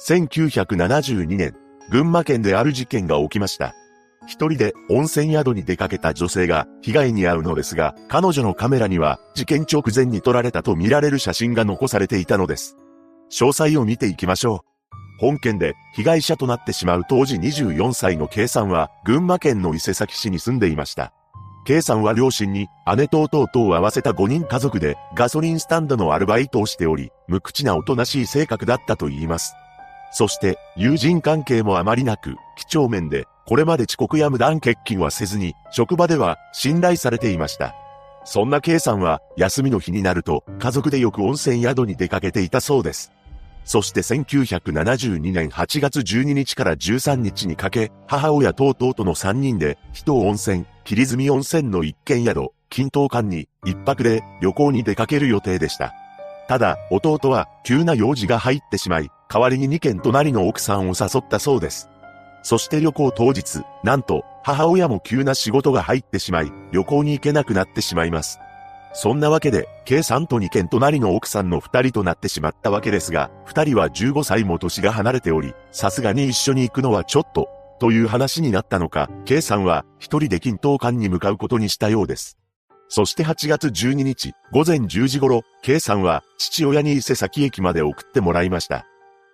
1972年、群馬県である事件が起きました。一人で温泉宿に出かけた女性が被害に遭うのですが、彼女のカメラには事件直前に撮られたと見られる写真が残されていたのです。詳細を見ていきましょう。本件で被害者となってしまう当時24歳の K さんは群馬県の伊勢崎市に住んでいました。K さんは両親に姉と弟を合わせた5人家族でガソリンスタンドのアルバイトをしており、無口なおとなしい性格だったと言います。そして友人関係もあまりなく、几帳面でこれまで遅刻や無断欠勤はせずに、職場では信頼されていました。そんな K さんは、休みの日になると、家族でよく温泉宿に出かけていたそうです。そして1972年8月12日から13日にかけ、母親と弟の3人で、人温泉、霧積温泉の一軒宿、均等館に一泊で旅行に出かける予定でした。ただ、弟は急な用事が入ってしまい、代わりに2軒隣の奥さんを誘ったそうです。そして旅行当日、なんと、母親も急な仕事が入ってしまい、旅行に行けなくなってしまいます。そんなわけで、K さんと2件隣の奥さんの2人となってしまったわけですが、2人は15歳も年が離れており、さすがに一緒に行くのはちょっと、という話になったのか、K さんは一人で均等館に向かうことにしたようです。そして8月12日、午前10時頃、K さんは父親に伊勢崎駅まで送ってもらいました。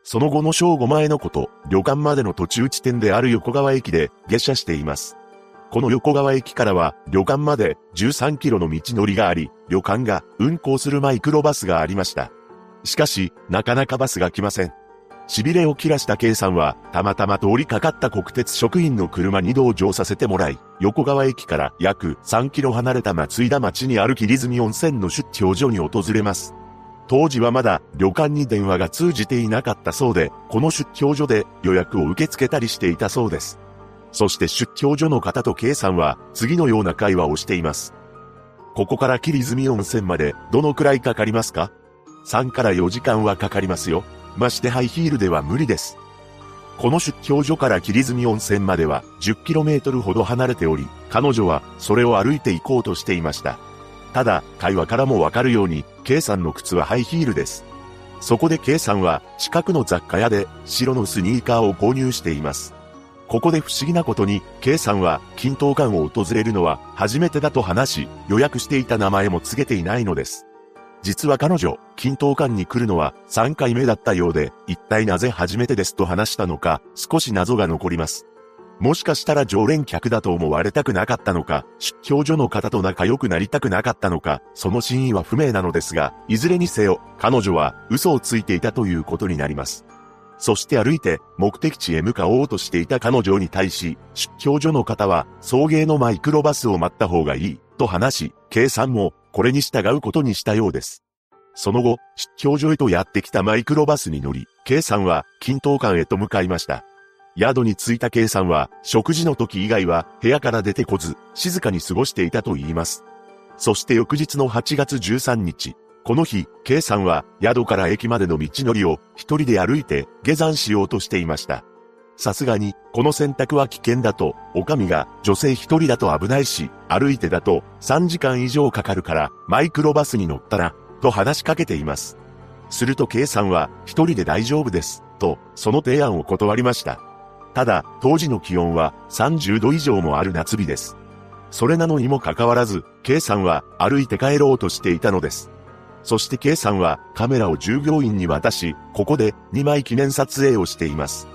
その後の正午前のこと、旅館までの途中地点である横川駅で下車しています。この横川駅からは旅館まで13キロの道のりがあり、旅館が運行するマイクロバスがありました。しかし、なかなかバスが来ません。痺れを切らした K さんは、たまたま通りかかった国鉄職員の車に同乗させてもらい、横川駅から約3キロ離れた松井田町にある霧積温泉の出張所に訪れます。当時はまだ旅館に電話が通じていなかったそうで、この出張所で予約を受け付けたりしていたそうです。そして出張所の方と K さんは次のような会話をしています。ここから霧積温泉までどのくらいかかりますか ?3 から4時間はかかりますよ。ましてハイヒールでは無理です。この出張所から霧積温泉までは 10km ほど離れており、彼女はそれを歩いて行こうとしていました。ただ、会話からもわかるように、K さんの靴はハイヒールです。そこで K さんは近くの雑貨屋で白のスニーカーを購入しています。ここで不思議なことに、K さんは均等館を訪れるのは初めてだと話し、予約していた名前も告げていないのです。実は彼女、均等館に来るのは3回目だったようで、一体なぜ初めてですと話したのか、少し謎が残ります。もしかしたら常連客だと思われたくなかったのか、出張所の方と仲良くなりたくなかったのか、その真意は不明なのですが、いずれにせよ、彼女は嘘をついていたということになります。そして歩いて目的地へ向かおうとしていた彼女に対し、出張所の方は送迎のマイクロバスを待った方がいい、と話し、K さんもこれに従うことにしたようです。その後、出張所へとやってきたマイクロバスに乗り、K さんは均等館へと向かいました。宿に着いた K さんは、食事の時以外は部屋から出てこず、静かに過ごしていたと言います。そして翌日の8月13日、この日、K さんは宿から駅までの道のりを一人で歩いて下山しようとしていました。さすがに、この選択は危険だと、お上が女性一人だと危ないし、歩いてだと3時間以上かかるからマイクロバスに乗ったら、と話しかけています。すると K さんは一人で大丈夫です、と、その提案を断りました。ただ、当時の気温は30度以上もある夏日です。それなのにもかかわらず、K さんは歩いて帰ろうとしていたのです。そして K さんはカメラを従業員に渡し、ここで2枚記念撮影をしています。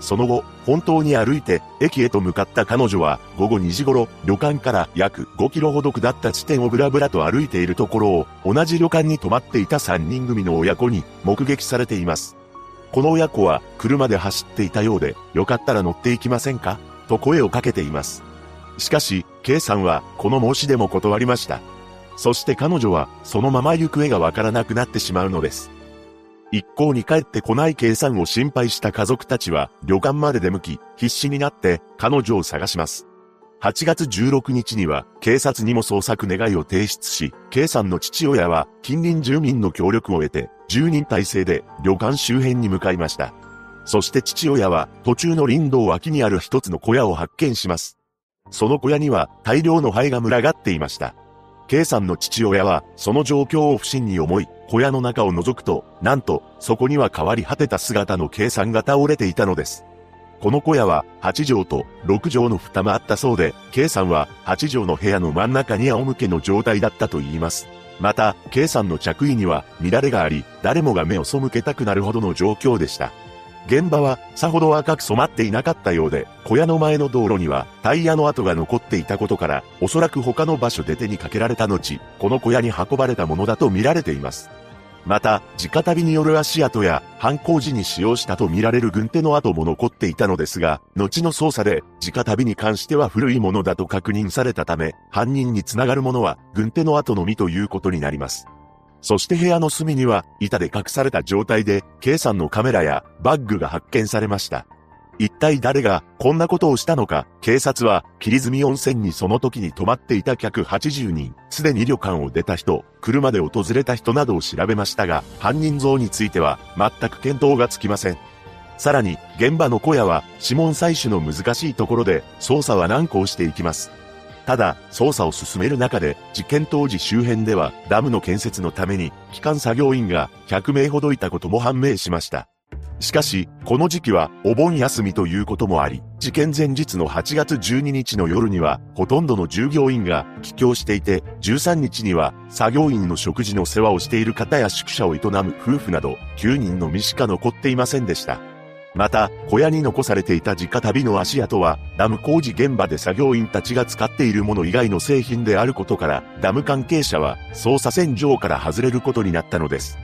その後、本当に歩いて駅へと向かった彼女は午後2時頃、旅館から約5キロほど下った地点をブラブラと歩いているところを、同じ旅館に泊まっていた3人組の親子に目撃されています。この親子は車で走っていたようで、よかったら乗っていきませんか？と声をかけています。しかし、K さんはこの申し出も断りました。そして彼女はそのまま行方がわからなくなってしまうのです。一向に帰ってこない K さんを心配した家族たちは旅館まで出向き、必死になって彼女を探します。8月16日には警察にも捜索願いを提出し、K さんの父親は近隣住民の協力を得て10人体制で旅館周辺に向かいました。そして父親は途中の林道脇にある一つの小屋を発見します。その小屋には大量の灰が群がっていました。K さんの父親は、その状況を不審に思い、小屋の中を覗くと、なんと、そこには変わり果てた姿の K さんが倒れていたのです。この小屋は、8畳と6畳の蓋もあったそうで、K さんは、8畳の部屋の真ん中に仰向けの状態だったと言います。また、K さんの着衣には、乱れがあり、誰もが目を背けたくなるほどの状況でした。現場はさほど赤く染まっていなかったようで、小屋の前の道路にはタイヤの跡が残っていたことから、おそらく他の場所で手にかけられた後、この小屋に運ばれたものだと見られています。また、直旅による足跡や犯行時に使用したと見られる軍手の跡も残っていたのですが、後の捜査で、直旅に関しては古いものだと確認されたため、犯人に繋がるものは軍手の跡のみということになります。そして部屋の隅には板で隠された状態で、K さんのカメラやバッグが発見されました。一体誰がこんなことをしたのか、警察は霧積温泉にその時に泊まっていた客80人、すでに旅館を出た人、車で訪れた人などを調べましたが、犯人像については全く見当がつきません。さらに、現場の小屋は指紋採取の難しいところで、捜査は難航していきます。ただ、捜査を進める中で、事件当時周辺では、ダムの建設のために、機関作業員が100名ほどいたことも判明しました。しかし、この時期はお盆休みということもあり、事件前日の8月12日の夜には、ほとんどの従業員が帰郷していて、13日には作業員の食事の世話をしている方や宿舎を営む夫婦など、9人のみしか残っていませんでした。また、小屋に残されていた直旅の足跡は、ダム工事現場で作業員たちが使っているもの以外の製品であることから、ダム関係者は捜査線上から外れることになったのです。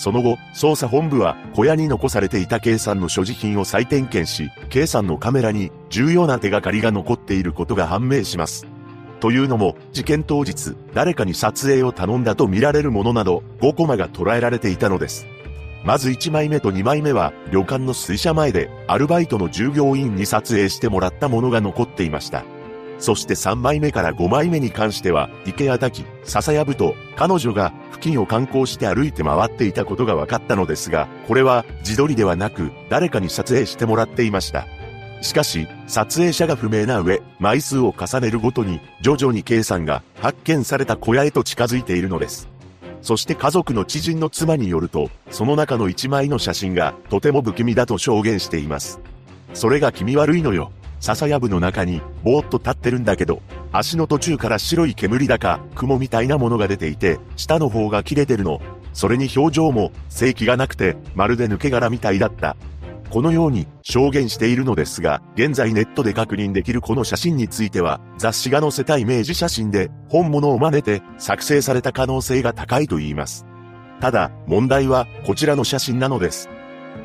その後、捜査本部は小屋に残されていた K さんの所持品を再点検し、K さんのカメラに重要な手がかりが残っていることが判明します。というのも、事件当日、誰かに撮影を頼んだと見られるものなど、5コマが捉えられていたのです。まず1枚目と2枚目は、旅館の水車前で、アルバイトの従業員に撮影してもらったものが残っていました。そして3枚目から5枚目に関しては、池谷滝、笹やぶと、彼女が付近を観光して歩いて回っていたことが分かったのですが、これは自撮りではなく、誰かに撮影してもらっていました。しかし、撮影者が不明な上、枚数を重ねるごとに、徐々に K さんが発見された小屋へと近づいているのです。そして家族の知人の妻によると、その中の一枚の写真がとても不気味だと証言しています。それが気味悪いのよ。笹やぶの中に、ぼーっと立ってるんだけど、足の途中から白い煙だか、雲みたいなものが出ていて、下の方が切れてるの。それに表情も、正気がなくて、まるで抜け殻みたいだった。このように証言しているのですが、現在ネットで確認できるこの写真については、雑誌が載せたイメージ写真で、本物を真似て作成された可能性が高いと言います。ただ、問題はこちらの写真なのです。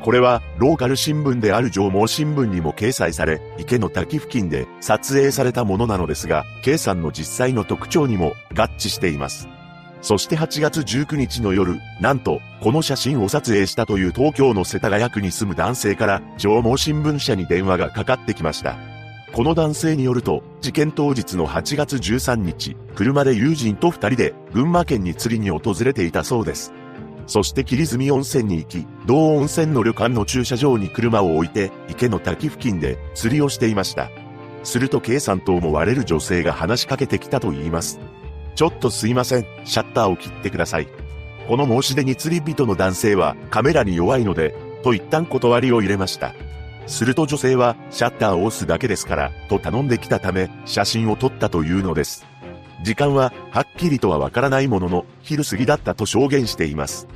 これは、ローカル新聞である上毛新聞にも掲載され、池の滝付近で撮影されたものなのですが、K さんの実際の特徴にも合致しています。そして8月19日の夜、なんと、この写真を撮影したという東京の世田谷区に住む男性から、上毛新聞社に電話がかかってきました。この男性によると、事件当日の8月13日、車で友人と二人で群馬県に釣りに訪れていたそうです。そして霧積温泉に行き、同温泉の旅館の駐車場に車を置いて、池の滝付近で釣りをしていました。すると K さんと思われる女性が話しかけてきたと言います。ちょっとすいません、シャッターを切ってください。この申し出に釣り人の男性はカメラに弱いので、と一旦断りを入れました。すると女性はシャッターを押すだけですから、と頼んできたため、写真を撮ったというのです。時間ははっきりとはわからないものの、昼過ぎだったと証言しています。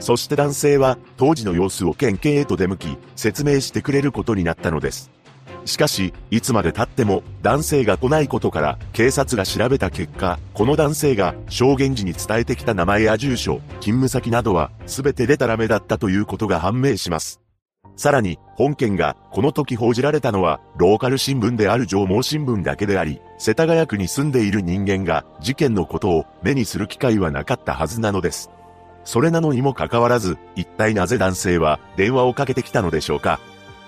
そして男性は当時の様子を県警へと出向き、説明してくれることになったのです。しかし、いつまで経っても男性が来ないことから警察が調べた結果、この男性が証言時に伝えてきた名前や住所、勤務先などは全てデタラメだったということが判明します。さらに、本件がこの時報じられたのは、ローカル新聞である上毛新聞だけであり、世田谷区に住んでいる人間が事件のことを目にする機会はなかったはずなのです。それなのにもかかわらず、一体なぜ男性は電話をかけてきたのでしょうか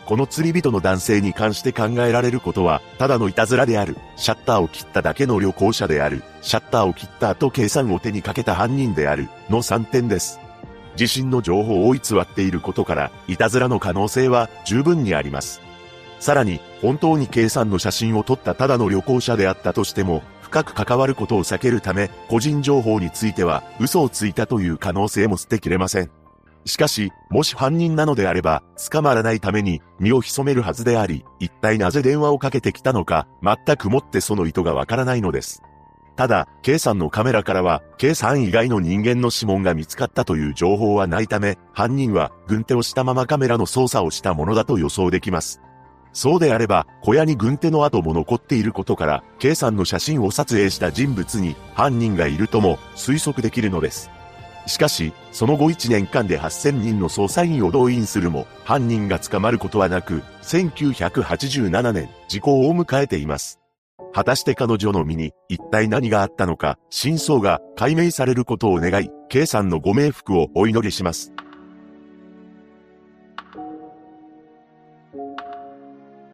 この釣り人の男性に関して考えられることは、ただのいたずらである、シャッターを切っただけの旅行者である、シャッターを切った後計算を手にかけた犯人である、の3点です。自身の情報を偽っていることから、いたずらの可能性は十分にあります。さらに、本当に計算の写真を撮ったただの旅行者であったとしても、深く関わることを避けるため、個人情報については嘘をついたという可能性も捨てきれません。しかし、もし犯人なのであれば、捕まらないために身を潜めるはずであり、一体なぜ電話をかけてきたのか、全くもってその意図がわからないのです。ただ、K さんのカメラからは、K さん以外の人間の指紋が見つかったという情報はないため、犯人は軍手をしたままカメラの操作をしたものだと予想できます。そうであれば、小屋に軍手の跡も残っていることから、K さんの写真を撮影した人物に犯人がいるとも推測できるのです。しかし、その後1年間で8000人の捜査員を動員するも、犯人が捕まることはなく、1987年、時効を迎えています。果たして彼女の身に一体何があったのか、真相が解明されることを願い、K さんのご冥福をお祈りします。